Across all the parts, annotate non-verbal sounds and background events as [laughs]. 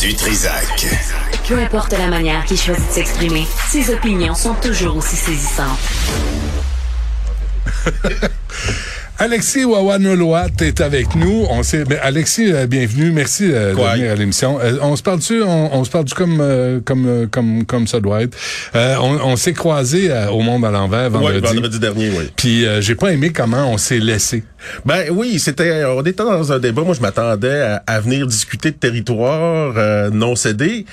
Du Trisac. Peu importe la manière qu'il choisit de s'exprimer, ses opinions sont toujours aussi saisissantes. [laughs] Alexis Wawanoloa est avec nous. On sait, ben, Alexis, euh, bienvenue. Merci euh, de venir à l'émission. Euh, on se parle dessus, on, on, se parle du comme euh, comme comme comme ça doit être? on, on s'est croisé au Monde à l'envers vendredi. Ouais, vendredi dernier, oui. Puis j'ai pas aimé comment on s'est laissé. Ben oui, c'était on était dans un débat. Moi, je m'attendais à, à, venir discuter de territoire non cédé.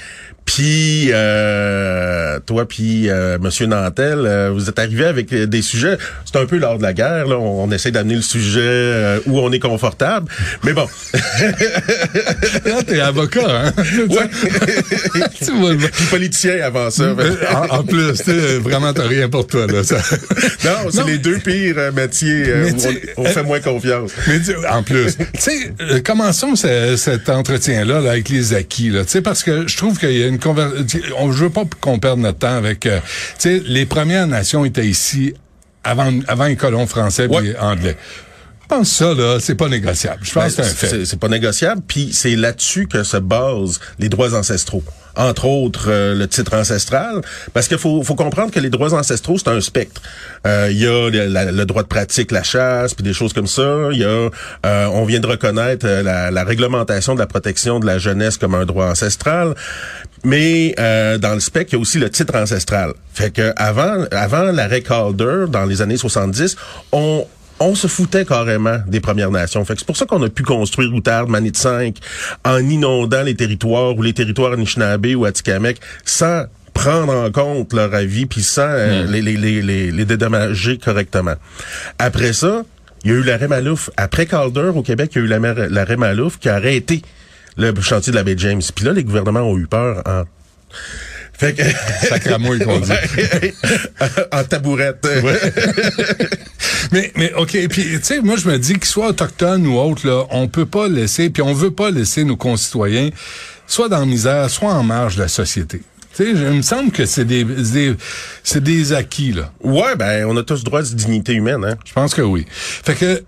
Puis euh, toi, puis euh, Monsieur Nantel, euh, vous êtes arrivé avec des sujets. C'est un peu lors de la guerre. Là, on, essaie d'amener le sujet euh, où on est confortable. Mais bon. [laughs] ah, t'es avocat, hein? Ouais. [laughs] puis politicien avant ça. en, en, plus, vraiment t'as rien pour toi là. Ça. [laughs] Non, c'est les deux pires métiers où on, on, fait moins confiance. Mais en plus, tu sais, commençons cet entretien là, là avec les acquis là. Tu sais, parce que je trouve qu'il y a une on je veux pas qu'on perde notre temps avec euh, tu sais les premières nations étaient ici avant avant les colons français et anglais. Je pense que ça, là, c'est pas négociable. Je pense ben, que c'est un fait. C'est pas négociable, puis c'est là-dessus que se basent les droits ancestraux entre autres euh, le titre ancestral, parce qu'il faut, faut comprendre que les droits ancestraux, c'est un spectre. Euh, il y a le, droit de pratique, la chasse, puis des choses comme ça. Il y a, euh, on vient de reconnaître la, la, réglementation de la protection de la jeunesse comme un droit ancestral. Mais dans le spectre, il y a aussi le titre ancestral. Fait que avant, avant l'arrêt Calder, dans les années 70, on on se foutait carrément des Premières Nations. Fait c'est pour ça qu'on a pu construire Outard, Manit 5 en inondant les territoires ou les territoires Anishinaabe ou Atikamek sans prendre en compte leur avis puis sans euh, hmm. les, les, les, les, dédommager correctement. Après ça, il y a eu l'arrêt Malouf. Après Calder, au Québec, il y a eu l'arrêt Malouf qui a arrêté le chantier de la baie James. Puis là, les gouvernements ont eu peur en fait que... Sacramouille qu'on dit. [laughs] en tabourette. [laughs] mais, mais, OK. Puis, tu sais, moi, je me dis qu'il soit autochtone ou autre, là, on peut pas laisser, puis on veut pas laisser nos concitoyens soit dans la misère, soit en marge de la société. Tu sais, il me semble que c'est des, des c'est des acquis, là. Ouais, ben, on a tous droit de dignité humaine, hein. Je pense que oui. Fait que,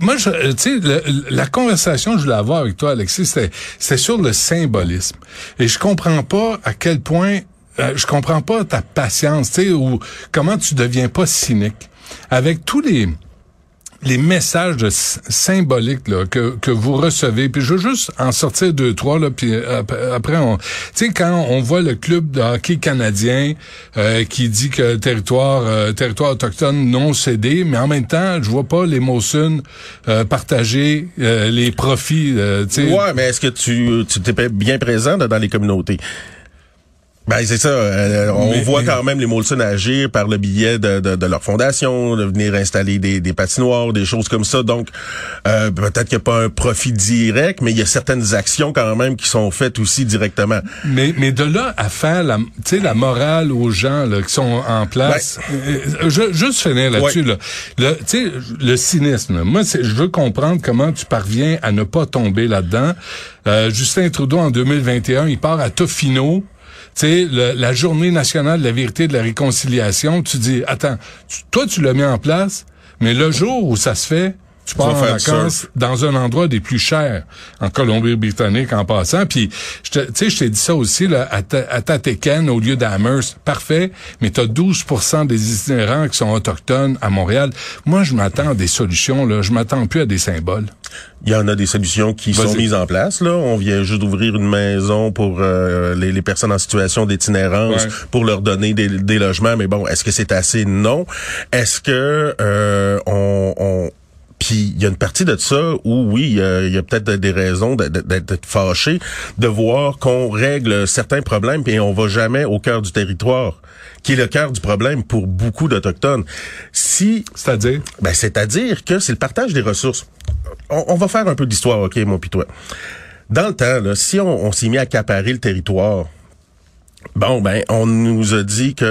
moi, tu sais, la conversation que je voulais avoir avec toi, Alexis, c'était sur le symbolisme. Et je comprends pas à quel point, euh, je comprends pas ta patience, tu sais, ou comment tu deviens pas cynique. Avec tous les les messages symboliques là, que, que vous recevez. Puis je veux juste en sortir deux, trois, là, puis euh, après, on... Tu sais, quand on voit le club de hockey canadien euh, qui dit que territoire euh, territoire autochtone non cédé, mais en même temps, je vois pas les Mosun partager les profits. sais. ouais, mais est-ce que tu, tu t'es bien présent dans les communautés? Ben c'est ça. Euh, on voit quand même les Molson agir par le billet de, de, de, leur fondation, de venir installer des, des patinoires, des choses comme ça. Donc euh, peut-être qu'il n'y a pas un profit direct, mais il y a certaines actions quand même qui sont faites aussi directement. Mais, mais de là à faire la, la morale aux gens là, qui sont en place, ben, euh, je, juste finir là-dessus. Là. Le, le cynisme. Moi, je veux comprendre comment tu parviens à ne pas tomber là-dedans. Justin Trudeau en 2021, il part à Tofino tu sais, la journée nationale de la vérité de la réconciliation, tu dis, attends, toi, tu l'as mis en place, mais le jour où ça se fait, tu pars en vacances dans un endroit des plus chers en Colombie-Britannique en passant. Puis, tu sais, je t'ai dit ça aussi là, à, à Tateken au lieu d'Amherst. Parfait, mais tu as 12 des itinérants qui sont autochtones à Montréal. Moi, je m'attends à des solutions. Là. Je m'attends plus à des symboles. Il y en a des solutions qui sont mises en place. Là, On vient juste d'ouvrir une maison pour euh, les, les, personnes en situation d'itinérance pour leur donner des, des, logements. Mais bon, est-ce que c'est assez? Non. Est-ce que euh, on, on puis il y a une partie de ça où oui, il y a, peut-être des raisons d'être fâché, de voir qu'on règle certains problèmes puis on va jamais au cœur du territoire, qui est le cœur du problème pour beaucoup d'autochtones. Si, c'est-à-dire, ben c'est-à-dire que c'est le partage des ressources. On, va faire un peu d'histoire, ok, mon puis toi. Dans le temps, là, si on, on s'est mis à accaparer le territoire, Bon, ben, on nous a dit que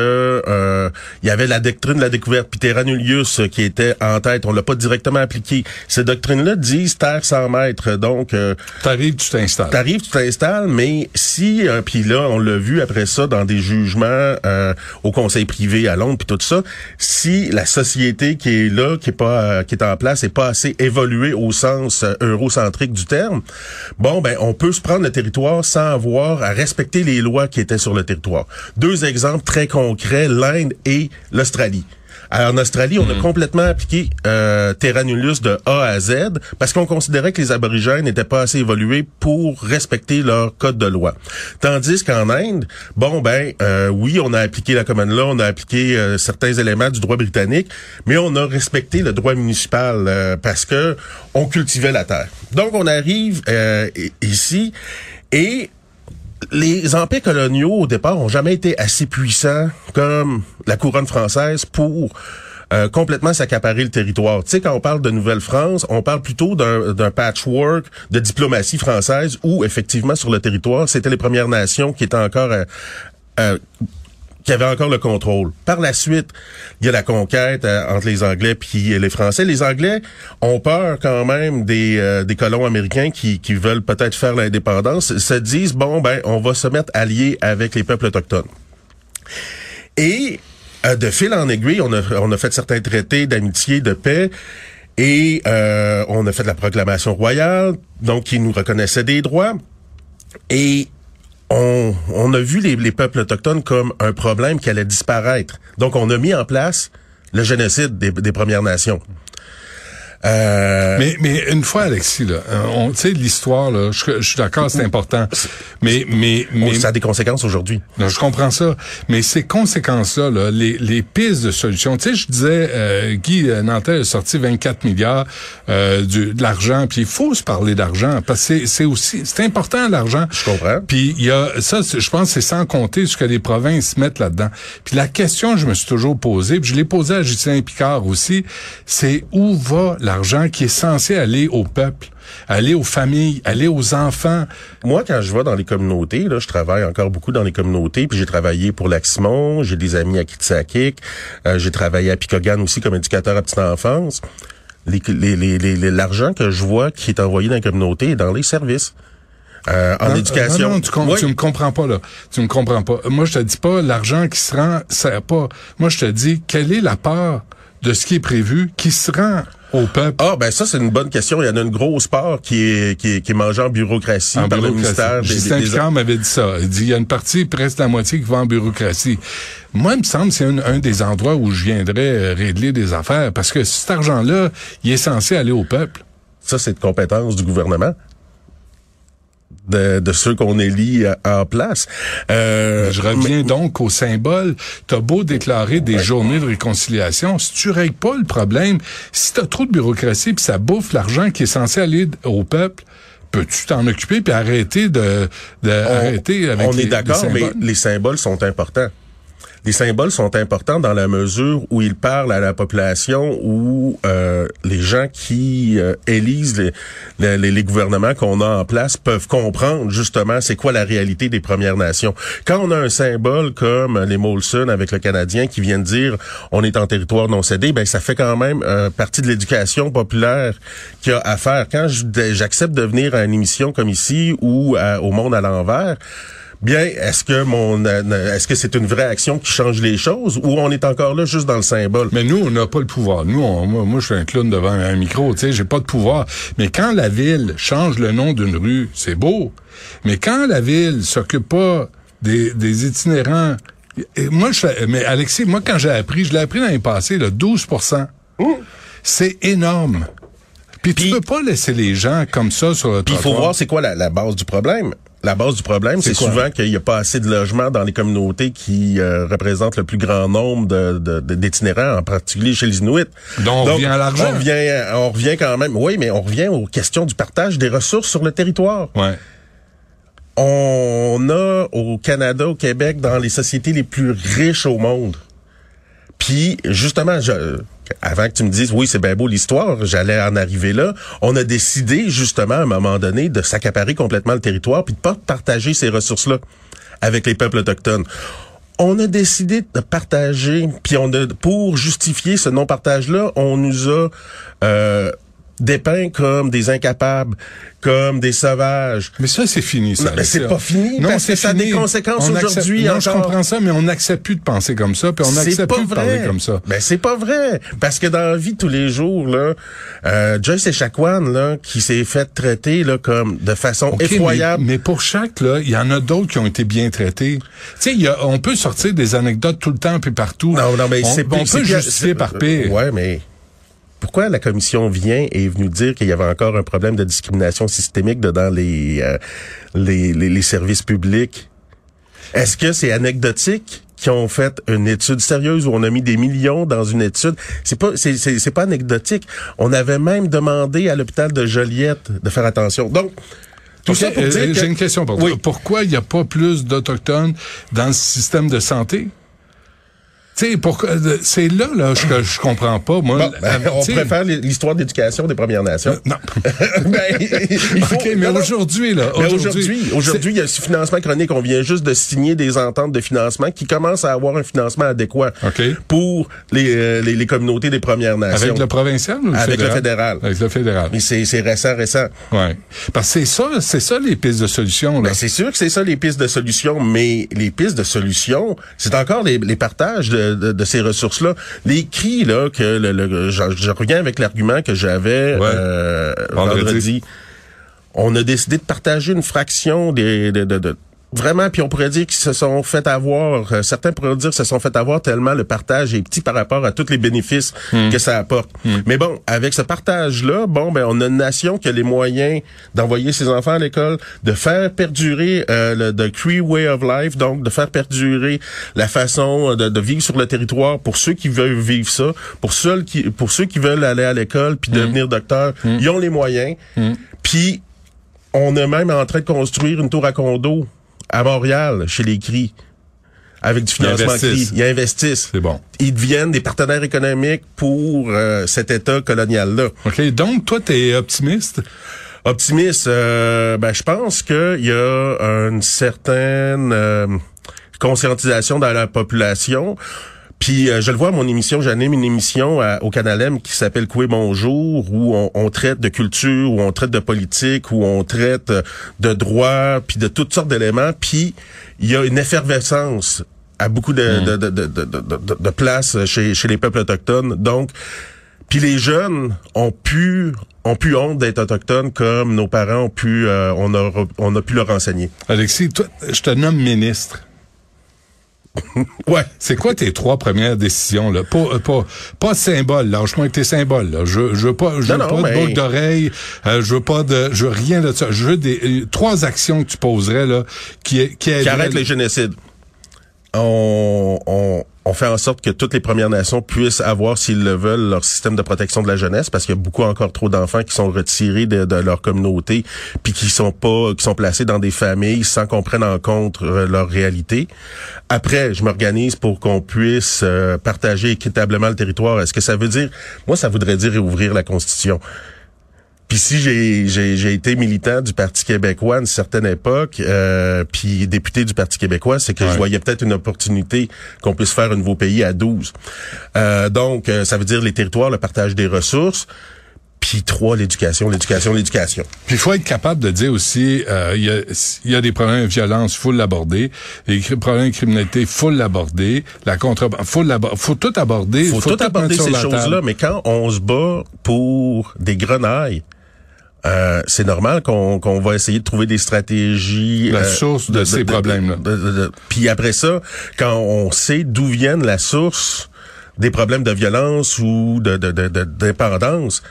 euh, il y avait la doctrine de la découverte, puis Terranulius qui était en tête. On l'a pas directement appliqué. Ces doctrines-là disent terre sans mètres. Donc, euh, t'arrives, tu t'installes. T'arrives, tu t'installes, mais si, euh, puis là, on l'a vu après ça dans des jugements euh, au Conseil privé à Londres, puis tout ça, si la société qui est là, qui est pas, euh, qui est en place, est pas assez évoluée au sens euh, eurocentrique du terme, bon, ben, on peut se prendre le territoire sans avoir à respecter les lois qui étaient sur le territoire. Deux exemples très concrets, l'Inde et l'Australie. en Australie, on a complètement appliqué euh, Terra Nullius de A à Z parce qu'on considérait que les aborigènes n'étaient pas assez évolués pour respecter leur code de loi. Tandis qu'en Inde, bon ben euh, oui, on a appliqué la common law, on a appliqué euh, certains éléments du droit britannique, mais on a respecté le droit municipal euh, parce que on cultivait la terre. Donc on arrive euh, ici et les empires coloniaux, au départ, ont jamais été assez puissants comme la couronne française pour euh, complètement s'accaparer le territoire. Tu sais, quand on parle de Nouvelle-France, on parle plutôt d'un patchwork de diplomatie française où, effectivement, sur le territoire, c'était les Premières Nations qui étaient encore... euh, euh, qui avaient encore le contrôle. Par la suite, il y a la conquête euh, entre les Anglais puis les Français. Les Anglais ont peur quand même des, euh, des colons américains qui, qui veulent peut-être faire l'indépendance, se disent bon ben on va se mettre alliés avec les peuples autochtones. Et euh, de fil en aiguille, on a, on a fait certains traités d'amitié, de paix. Et euh, on a fait la proclamation royale, donc qui nous reconnaissait des droits. Et on, a vu les, les peuples autochtones comme un problème qui allait disparaître. Donc, on a mis en place le génocide des Premières Nations. Euh, Mais, mais une fois, Alexis, là, euh, on, tu sais, l'histoire, là, je, je suis d'accord, c'est important. Mais, mais, mais, ça a des conséquences aujourd'hui. Je comprends ça. Mais ces conséquences-là, là, les, les pistes de solutions, tu sais, je disais, euh, Guy euh, Nantel a sorti 24 milliards euh, du, de l'argent, puis il faut se parler d'argent, parce que c'est- aussi, c'est important l'argent. Je comprends. Puis il y a ça, je pense, que c'est sans compter ce que les provinces mettent là-dedans. Puis la question que je me suis toujours posée, puis je l'ai posée à Justin Picard aussi, c'est où va l'argent qui est censé aller au peuple, aller aux familles, aller aux enfants. Moi, quand je vais dans les communautés, là, je travaille encore beaucoup dans les communautés, puis j'ai travaillé pour Lac-Simon, j'ai des amis à Kitsakik, euh, j'ai travaillé à Picogan aussi comme éducateur à petite enfance. Les- les- les- les- L'argent que je vois qui est envoyé dans les communautés est dans les services. Euh, en Non, éducation. Non, non, tu, Oui. tu me comprends pas là. Tu me comprends pas. Moi, je te dis pas l'argent qui se rend, ça pas. Moi, je te dis quelle est la part de ce qui est prévu qui se rend au peuple? Ah, ben ça, c'est une bonne question. Il y en a une grosse part qui est, qui est, qui est mangée en bureaucratie en par le bureaucratie. ministère des, Justin des- m'avait dit ça. Il dit il y a une partie, presque la moitié, qui va en bureaucratie. Moi, il me semble que c'est un, un des endroits où je viendrais euh, régler des affaires parce que cet argent-là, il est censé aller au peuple. Ça, c'est de compétence du gouvernement. De, de ceux qu'on élit en place. Euh, Je reviens donc au symbole. T'as beau déclarer des journées de réconciliation, si tu règles pas le problème, si t'as trop de bureaucratie puis ça bouffe l'argent qui est censé aller au peuple, peux-tu t'en occuper puis arrêter de, de on, arrêter avec on est d'accord, mais les symboles sont importants. Les symboles sont importants dans la mesure où ils parlent à la population, où euh, les gens qui euh, élisent les, les- les gouvernements qu'on a en place peuvent comprendre justement c'est quoi la réalité des Premières Nations. Quand on a un symbole comme les Molson avec le Canadien qui viennent dire on est en territoire non cédé, ben ça fait quand même euh, partie de l'éducation populaire qu'il y a à faire. Quand j'accepte de venir à une émission comme ici ou à- au Monde à l'envers, Bien, est-ce que mon euh, est-ce que c'est une vraie action qui change les choses ou on est encore là juste dans le symbole? Mais nous, on n'a pas le pouvoir. Nous, on- moi, moi, je suis un clown devant un micro, tu sais, j'ai pas de pouvoir. Mais quand la ville change le nom d'une rue, c'est beau. Mais quand la ville s'occupe pas des, des itinérants, et moi, je, mais Alexis, moi, quand j'ai appris, je l'ai appris l'année passée, là, 12% C'est énorme. Puis tu peux pas laisser les gens comme ça sur le Puis il faut voir c'est quoi la, la base du problème. La base du problème, C'est souvent qu'il n'y a pas assez de logements dans les communautés qui euh, représentent le plus grand nombre de, de- de- d'itinérants, en particulier chez les Inuits. Donc, on revient à l'argent. On revient, on revient quand même. Oui, mais on revient aux questions du partage des ressources sur le territoire. Ouais. on a au Canada, au Québec, dans les sociétés les plus riches au monde. Puis justement, je, avant que tu me dises oui c'est bien beau l'histoire, j'allais en arriver là. On a décidé justement à un moment donné de s'accaparer complètement le territoire puis de pas partager ces ressources là avec les peuples autochtones. On a décidé de partager, puis on a, pour justifier ce non-partage-là, on nous a euh, dépeints comme des incapables, comme des sauvages. Mais ça, c'est fini, ça. Mais c'est pas fini, non, parce que ça a des conséquences aujourd'hui Non, je encore. comprends ça, mais on n'accepte plus de penser comme ça, puis on n'accepte pas plus de parler vrai. comme ça. Ben c'est pas vrai parce que dans la vie de tous les jours là, euh, Joyce Echaquan là qui s'est fait traiter là comme de façon effroyable. Mais, mais pour chaque, là, il y en a d'autres qui ont été bien traités. Tu sais, on peut sortir des anecdotes tout le temps puis partout. Non non mais on, c'est on peut justifier par pire. Ouais mais pourquoi la commission vient et est venue dire qu'il y avait encore un problème de discrimination systémique dans les, euh, les, les les services publics? Est-ce que c'est anecdotique qui ont fait une étude sérieuse où on a mis des millions dans une étude? C'est pas c'est c'est c'est pas anecdotique. On avait même demandé à l'hôpital de Joliette de faire attention. Donc tout ça pour euh, dire que- J'ai une question pour toi. Oui. Pourquoi il n'y a pas plus d'Autochtones dans le système de santé? Sais, euh, c'est là, là, que je comprends pas, moi. Bon, ben, Euh, on préfère l'histoire d'éducation des Premières Nations. Non. [laughs] Ben, il [laughs] faut- OK, mais aujourd'hui, là. Aujourd'hui, aujourd'hui, il y a ce financement chronique. On vient juste de signer des ententes de financement qui commencent à avoir un financement adéquat OK. pour les, euh, les, les communautés des Premières Nations. Avec le provincial ou le Avec le fédéral? Avec le fédéral. Mais c'est c'est récent, récent. Ouais. Parce que c'est ça, c'est ça les pistes de solution, là. Ben, c'est sûr que c'est ça les pistes de solution, mais les pistes de solution, c'est encore les, les partages de, de, de ces ressources-là. Les cris, là, que le, le- je, je reviens avec l'argument que j'avais Ouais. euh, Vendredi. vendredi. On a décidé de partager une fraction des de, de- de- Vraiment, puis on pourrait dire qu'ils se sont fait avoir, euh, certains pourraient dire qu'ils se sont fait avoir tellement le partage est petit par rapport à tous les bénéfices que ça apporte. Mais bon, avec ce partage-là, bon, ben on a une nation qui a les moyens d'envoyer ses enfants à l'école, de faire perdurer euh, le the Cree way of life, donc de faire perdurer la façon de, de vivre sur le territoire pour ceux qui veulent vivre ça, pour ceux qui, pour ceux qui veulent aller à l'école puis devenir docteur, ils ont les moyens. Puis on est même en train de construire une tour à condo à Montréal, chez les CRI, avec du financement. CRI. Ils investissent. C'est bon. Ils deviennent des partenaires économiques pour euh, cet État colonial-là. OK. Donc, toi, t'es optimiste? Optimiste, euh, ben, je pense qu'il y a une certaine euh, conscientisation dans la population. Puis euh, je le vois à mon émission, j'anime une émission à- au Canal M qui s'appelle Coué Bonjour, où on, on traite de culture, où on traite de politique, où on traite euh, de droit, puis de toutes sortes d'éléments. Puis il y a une effervescence à beaucoup de, de, de, de, de, de- places chez, chez les peuples autochtones. Donc, puis les jeunes ont pu ont pu honte d'être autochtones comme nos parents ont pu euh, on a on a pu leur enseigner. Alexis, toi, je te nomme ministre. [laughs] Ouais. C'est quoi tes trois premières décisions, là? Pas, euh, pas, pas de symbole, lâche-moi avec tes symboles, là. Je, je veux pas, je veux Non, non, pas de mais- boucle d'oreille, euh, je veux pas de, je veux rien de ça. Je veux des, euh, trois actions que tu poserais, là, qui, qui Qui aideraient- arrête les génocides. On, fait en sorte que toutes les Premières Nations puissent avoir, s'ils le veulent, leur système de protection de la jeunesse, parce qu'il y a beaucoup encore trop d'enfants qui sont retirés de, de leur communauté, puis qui sont pas, qui sont placés dans des familles sans qu'on prenne en compte euh, leur réalité. Après, je m'organise pour qu'on puisse euh, partager équitablement le territoire. Est-ce que ça veut dire, moi, ça voudrait dire ouvrir la Constitution. Puis si j'ai, été militant du Parti québécois à une certaine époque, euh, puis député du Parti québécois, c'est que Ouais. je voyais peut-être une opportunité qu'on puisse faire un nouveau pays à 12. Euh, donc, euh, ça veut dire les territoires, le partage des ressources. Puis trois, l'éducation, l'éducation, l'éducation. Puis il faut être capable de dire aussi, euh, il y, a, y a des problèmes de violence, faut l'aborder. Les problèmes de criminalité, faut l'aborder. La contrebande, faut l'aborder. Faut tout aborder. faut, tout aborder mettre sur ces choses-là, mais quand on se bat pour des grenailles, euh, c'est normal qu'on qu'on va essayer de trouver des stratégies. La euh, source de ces problèmes-là. Puis après ça, quand on sait d'où viennent la source des problèmes de violence ou de de- de- dépendance,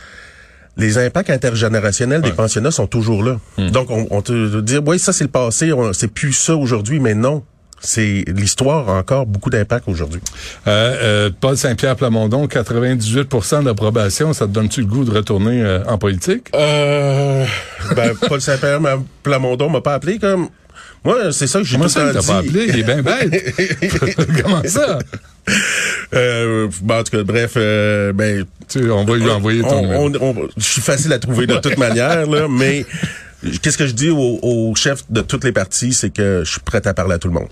les impacts intergénérationnels des pensionnats sont toujours là. Hmm. Donc, on, on te dit, oui, ça c'est le passé, c'est plus ça aujourd'hui, mais non. C'est l'histoire a encore beaucoup d'impact aujourd'hui. Euh, euh, Paul Saint-Pierre Plamondon, 98% d'approbation, ça te donne-tu le goût de retourner euh, en politique? Euh, ben, [laughs] Paul Saint-Pierre Plamondon m'a pas appelé comme. Moi, c'est ça que j'ai tout ça, il pas appelé? Il est bien bête. [laughs] Comment ça? Euh, bon, en tout cas, bref, euh, ben, Tu on va lui envoyer ton on- on- je suis facile à trouver de [laughs] toute manière, là, mais qu'est-ce que je dis au, au chef de toutes les parties, c'est que je suis prêt à parler à tout le monde.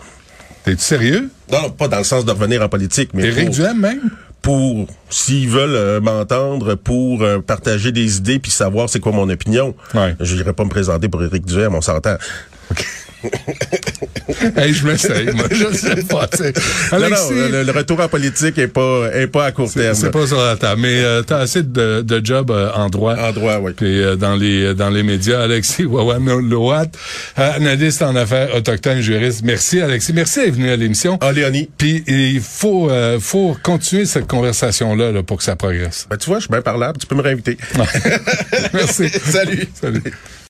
T'es-tu sérieux? Non, pas dans le sens de revenir en politique, mais Éric pour, Duhem, même? pour s'ils veulent euh, m'entendre, pour euh, partager des idées puis savoir c'est quoi mon opinion. Ouais. Je n'irai pas me présenter pour Éric Duhem, on s'entend. [laughs] Hey, je m'essaye, moi. [laughs] Je sais pas, tu sais. Non, non, Alexis, le, le retour en politique est pas est pas à court terme. c'est pas sur la table. Mais euh, t'as assez de, de job euh, en droit. En droit, oui. Puis euh, dans les dans les médias, Alexis Wawan-Loat, euh, analyste en affaires autochtones, juriste. Merci Alexis, merci d'être venu à l'émission. Ah, Léonie, Puis il faut euh, faut continuer cette conversation là, là pour que ça progresse. ben, tu vois, je suis bien parlable, tu peux me réinviter. [laughs] Merci. Salut. Salut.